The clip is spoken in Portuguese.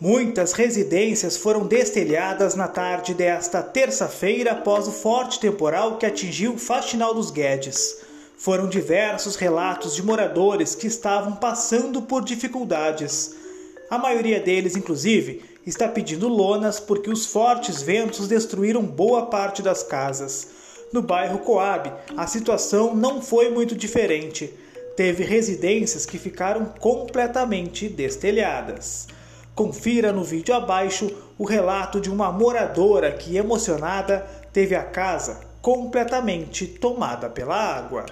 Muitas residências foram destelhadas na tarde desta terça-feira após o forte temporal que atingiu o Faxinal dos Guedes. Foram diversos relatos de moradores que estavam passando por dificuldades. A maioria deles, inclusive, está pedindo lonas porque os fortes ventos destruíram boa parte das casas. No bairro Coab, a situação não foi muito diferente. Teve residências que ficaram completamente destelhadas. Confira no vídeo abaixo o relato de uma moradora que, emocionada, teve a casa completamente tomada pela água.